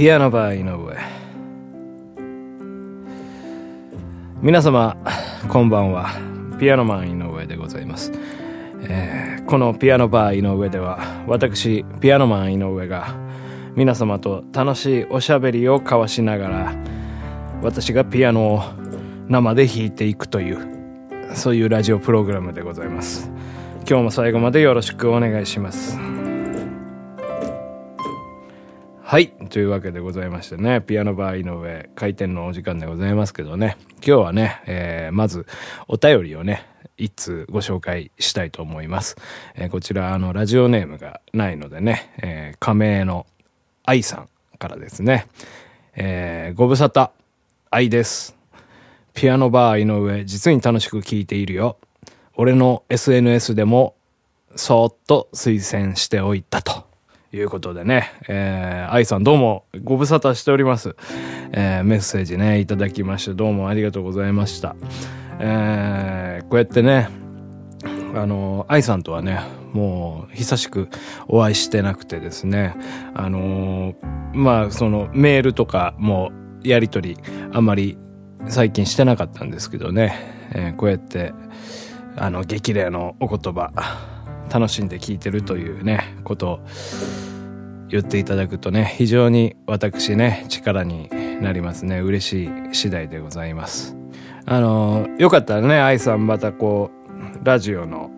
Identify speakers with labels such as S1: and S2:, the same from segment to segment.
S1: ピアノバー井上。皆様こんばんは。ピアノマン井上でございます、えーこのピアノバー井上では私ピアノマン井上が皆様と楽しいおしゃべりを交わしながら私がピアノを生で弾いていくというそういうラジオプログラムでございます。今日も最後までよろしくお願いします。はい。というわけでございましてね、ピアノバー井上開店のお時間でございますけどね、今日はね、えーまずお便りをね、一通ご紹介したいと思います。えーこちら、あの、ラジオネームがないのでね、えー仮名の愛さんからですね、えーご無沙汰、愛です。ピアノバー井上、実に楽しく聞いているよ。俺の SNS でも、そーっと推薦しておいたと。いうことでね、えー、愛さんどうもご無沙汰しております。えー、メッセージね、いただきましてどうもありがとうございました。えー、こうやってね、あの、愛さんとはね、もう久しくお会いしてなくてですね、あのまあそのメールとかもやりとりあんまり最近してなかったんですけどね、えーこうやってあの激励のお言葉楽しんで聞いてるというねことを言っていただくとね非常に私ね力になりますね。嬉しい次第でございます。あのよかったらね愛さんまたこうラジオの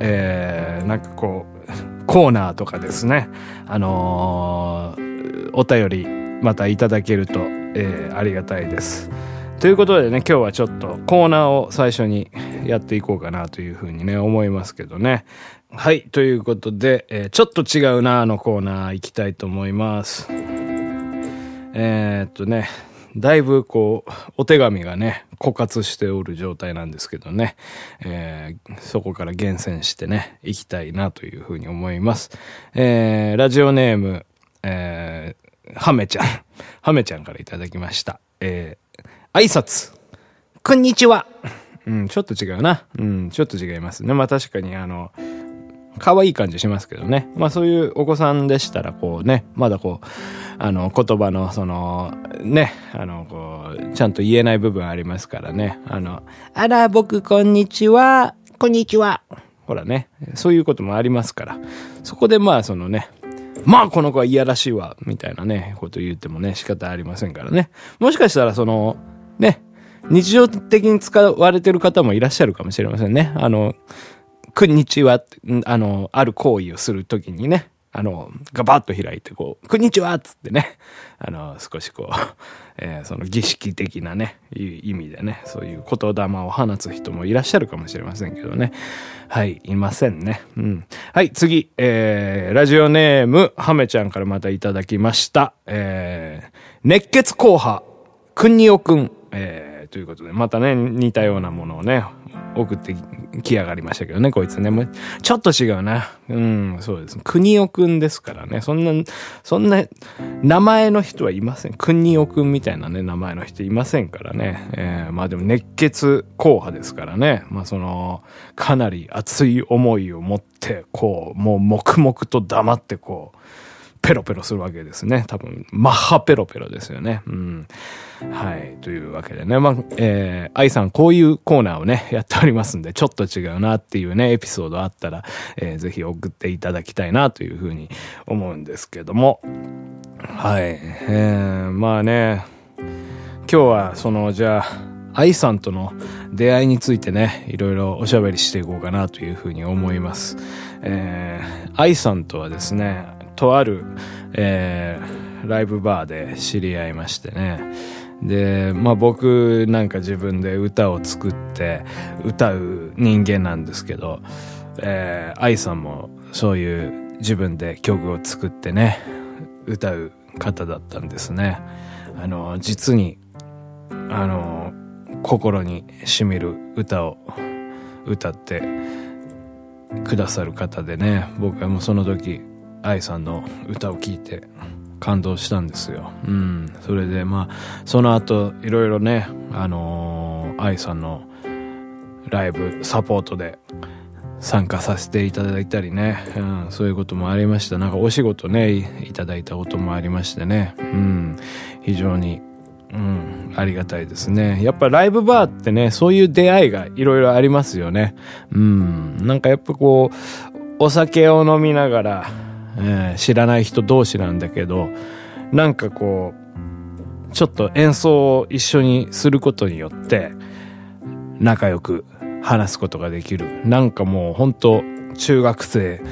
S1: えー、なんかこうコーナーとかですねあのーお便りまたいただけると、えーありがたいです。ということでね今日はちょっとコーナーを最初にやっていこうかなというふうにね思いますけどね。はいということで、えーちょっと違うなあのコーナー行きたいと思います。えーっとねだいぶこうお手紙がね枯渇しておる状態なんですけどね、えーそこから厳選してね行きたいなというふうに思います。えーラジオネームえーハメちゃん。ハメちゃんからいただきました。えー挨拶。こんにちは。うん、ちょっと違うな。うん、ちょっと違いますね。まあ確かにあの、可愛い感じしますけどね。まあそういうお子さんでしたらこうね、まだこう、あの言葉のその、ね、あのこう、ちゃんと言えない部分ありますからね。あの、あら、僕こんにちは。こんにちは。ほらね、そういうこともありますから。そこでまあそのね、まあこの子はいやらしいわ、みたいなね、こと言ってもね、仕方ありませんからね。もしかしたらその、ね、日常的に使われてる方もいらっしゃるかもしれませんね。あの、こんにちは、あの、ある行為をするときにね、あの、ガバッと開いて、こう、こんにちはっつってね、あの、少しこう、えーその儀式的なね、意味でね、そういう言霊を放つ人もいらっしゃるかもしれませんけどね。はい、いませんね。うん。はい、次、えー、ラジオネーム、ハメちゃんからまたいただきました。えー、熱血硬派、くんにおくん、えー、ということで、またね、似たようなものをね、送ってきやがりましたけどね、こいつね。もうちょっと違うな。うん、そうです。国尾くんですからね。そんな、そんな、名前の人はいません。国尾くんみたいなね、名前の人いませんからね。えーまあでも熱血硬派ですからね。まあその、かなり熱い思いを持って、こう、もう黙々と黙ってこう、ペロペロするわけですね。多分、マッハペロペロですよね。うん。はい。というわけでね。まあ、えー、愛さん、こういうコーナーをね、やっておりますんで、ちょっと違うなっていうね、エピソードあったら、えーぜひ送っていただきたいなというふうに思うんですけども。はい。えー、まあね、今日は、その、じゃあ、愛さんとの出会いについてね、いろいろおしゃべりしていこうかなというふうに思います。えー、愛さんとはですね、とある、えー、ライブバーで知り合いましてね。で、まあ僕なんか自分で歌を作って歌う人間なんですけど、えー、愛さんもそういう自分で曲を作ってね、歌う方だったんですね。あの、実に、あの、心にしみる歌を歌ってくださる方でね、僕はもうその時、愛さんの歌を聴いて感動したんですよ。うん。それでまあ、その後、いろいろね、あのー愛さんのライブ、サポートで参加させていただいたりね、うん、そういうこともありました。なんかお仕事ね、いただいたこともありましてね、うん、非常に、うん、ありがたいですね。やっぱライブバーってね、そういう出会いがいろいろありますよね。うん、なんかやっぱこう、お酒を飲みながら、えー、知らない人同士なんだけど、なんかこう、ちょっと演奏を一緒にすることによって、仲良く話すことができる。なんかもう本当中学生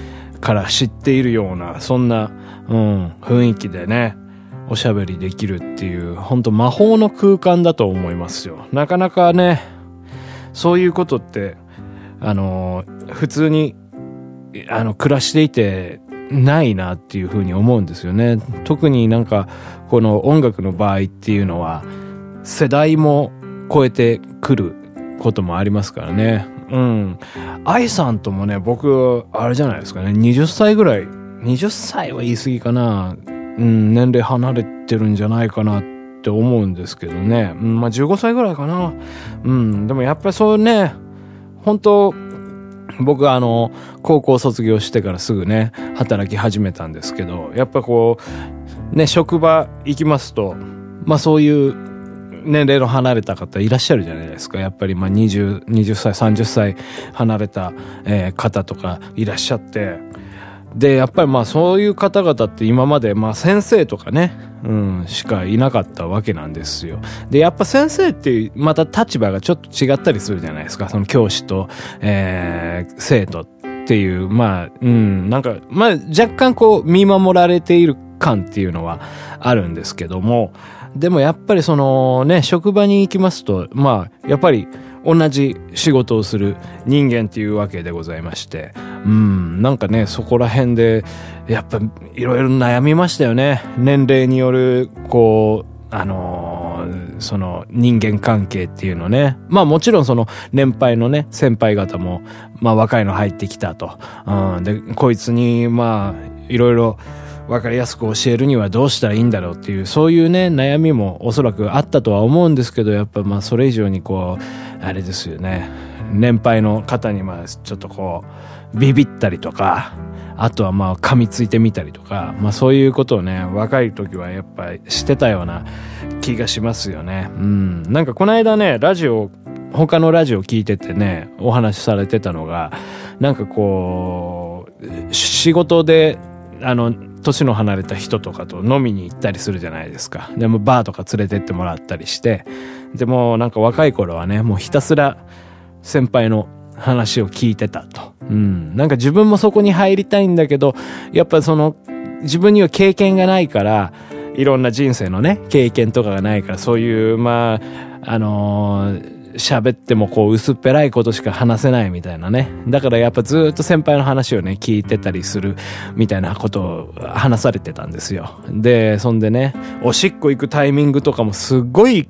S1: から知っているような、そんな、うん、雰囲気でね、おしゃべりできるっていう、本当魔法の空間だと思いますよ。なかなかね、そういうことって、あの、普通に、あの、暮らしていて、ないなっていうふうに思うんですよね。特になんか、この音楽の場合っていうのは、世代も超えてくることもありますからね。うん。愛さんともね、僕、あれじゃないですかね、20歳ぐらい、20歳は言い過ぎかな、うん、年齢離れてるんじゃないかなって思うんですけどね。うん、まあ15歳ぐらいかな。うん、でもやっぱりそうね、本当 僕はあの、高校卒業してからすぐね、働き始めたんですけど、やっぱこう、ね、職場行きますと、まあそういう年齢の離れた方いらっしゃるじゃないですか。やっぱりまあ20、20歳、30歳離れた、えー、方とかいらっしゃって、で、やっぱりまあそういう方々って今までまあ先生とかね、うん、しかいなかったわけなんですよ。で、やっぱ先生ってまた立場がちょっと違ったりするじゃないですか。その教師と、えー、生徒っていう、まあ、うん、なんか、まあ若干こう見守られている感っていうのはあるんですけども、でもやっぱりそのね、職場に行きますと、まあ、やっぱり同じ仕事をする人間っていうわけでございまして、うん、なんかね、そこら辺で、やっぱいろいろ悩みましたよね。年齢による、こう、あのー、その人間関係っていうのね。まあもちろんその年配のね、先輩方も、まあ若いの入ってきたと。うん、で、こいつに、まあ、いろいろ、分かりやすく教えるにはどうしたらいいんだろうっていう、そういうね、悩みもおそらくあったとは思うんですけど、やっぱまあそれ以上にこう、あれですよね、年配の方にまあちょっとこう、ビビったりとか、あとはまあ噛みついてみたりとか、まあそういうことをね、若い時はやっぱりしてたような気がしますよね。うん。なんかこの間ね、ラジオ、他のラジオ聞いててね、お話しされてたのが、なんかこう、仕事で、あの、年の離れた人とかと飲みに行ったりするじゃないですか。でもバーとか連れてってもらったりして、でもなんか若い頃はね、もうひたすら先輩の話を聞いてたと。うん。なんか自分もそこに入りたいんだけど、やっぱその自分には経験がないから、いろんな人生のね、経験とかがないから、そういう、まあ、あのー喋ってもこう薄っぺらいことしか話せないみたいなね。だからやっぱずっと先輩の話をね、聞いてたりするみたいなことを話されてたんですよ。で、そんでね、おしっこ行くタイミングとかもすっごい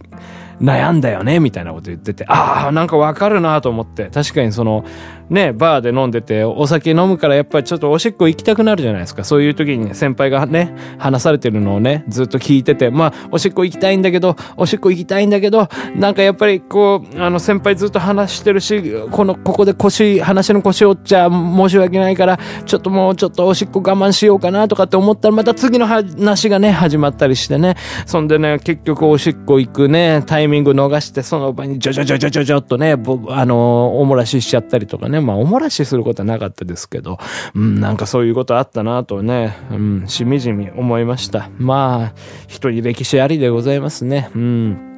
S1: 悩んだよねみたいなこと言ってて、ああ、なんかわかるなと思って。確かにその、ね、バーで飲んでて、お酒飲むからやっぱりちょっとおしっこ行きたくなるじゃないですか。そういう時に、ね、先輩がね、話されてるのをね、ずっと聞いてて、まあ、おしっこ行きたいんだけど、おしっこ行きたいんだけど、なんかやっぱりこう、あの、先輩ずっと話してるし、この、ここで腰、話の腰折っちゃ申し訳ないから、ちょっともうちょっとおしっこ我慢しようかなとかって思ったら、また次の話がね、始まったりしてね。そんでね、結局おしっこ行くね、タイミングミング逃して、その場にジョジョジョジョジョジョっとね、あの、おもらししちゃったりとかね、まあ、おもらしすることはなかったですけど、うん、なんかそういうことあったなとね、うん、しみじみ思いました。まあ、一人歴史ありでございますね。うん。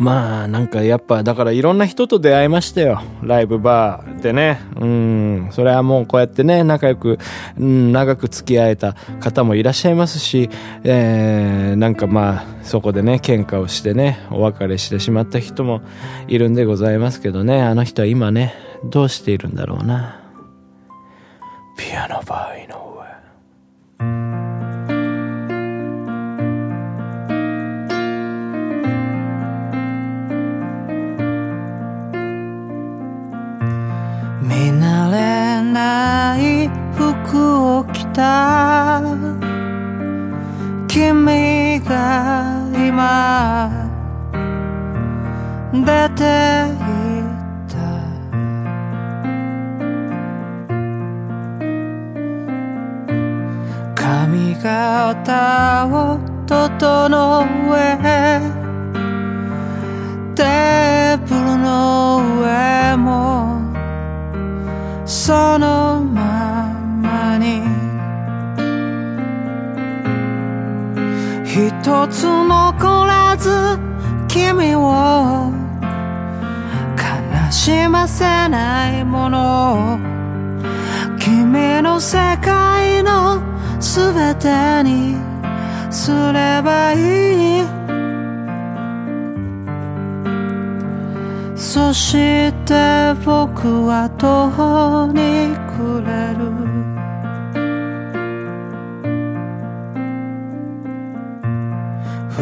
S1: まあ、なんかやっぱ、だからいろんな人と出会いましたよ。ライブバーでね。うん。それはもうこうやってね、仲良く、うん、長く付き合えた方もいらっしゃいますし、えー、なんかまあ、そこでね、喧嘩をしてね、お別れしてしまった人もいるんでございますけどね、あの人は今ね、どうしているんだろうな。ピアノバー井
S2: 服を着た君が今出ていた。髪型を整え一つ残らず君を悲しませないもの君の世界のすべてにすればいい。そして僕は途方に暮れる。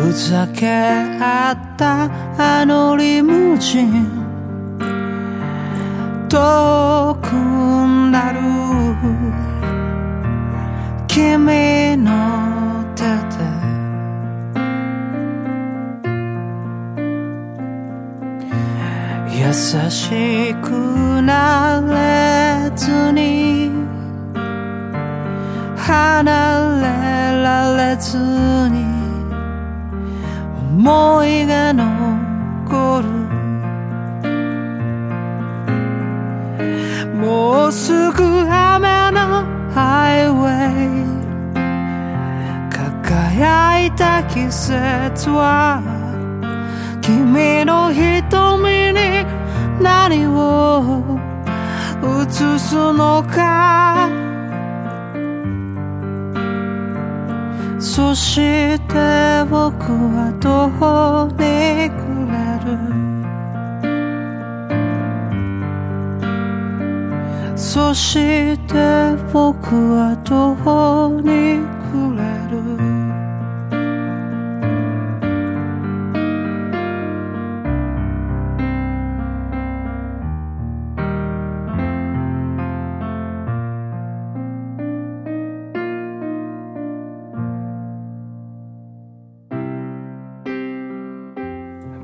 S2: ふざけ合ったあのリムジン。遠くなる。君の手で。優しくなれずに。離れられずに。思いが残るもうすぐ雨のハイウェイ。輝いた季節は君の瞳に何を映すのか。そして僕は途方に暮れる？そして僕は途方に暮れる？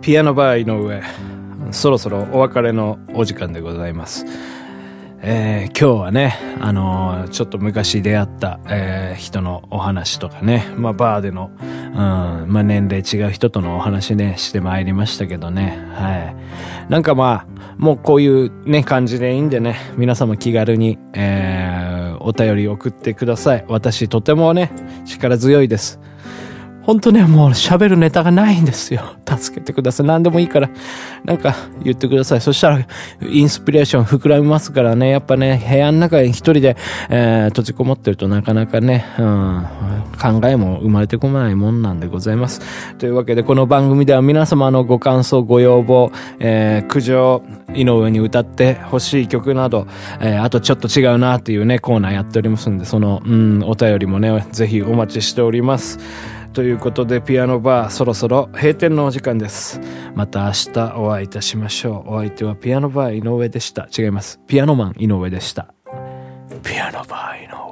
S1: ピアノバー井上そろそろお別れのお時間でございますえー、今日はね、あのー、ちょっと昔出会った、えー、人のお話とかね、まあ、バーでの、うん、まあ、年齢違う人とのお話ね、してまいりましたけどね、はい。なんかまあ、もうこういうね、感じでいいんでね、皆様気軽に、えー、お便り送ってください。私とてもね、力強いです。本当ね、もう喋るネタがないんですよ。助けてください。何でもいいから、なんか言ってください。そしたら、インスピレーション膨らみますからね、やっぱね、部屋の中に一人で、えー、閉じこもってるとなかなかね、うん、考えも生まれてこないもんなんでございます。というわけで、この番組では皆様のご感想、ご要望、えー、苦情、井上に歌ってほしい曲など、えー、あとちょっと違うなっていうね、コーナーやっておりますんで、その、うん、お便りもね、ぜひお待ちしております。ということでピアノバーそろそろ閉店のお時間です。また明日お会いいたしましょう。お相手はピアノバー井上でした。違います。ピアノマン井上でした。ピアノバー井上。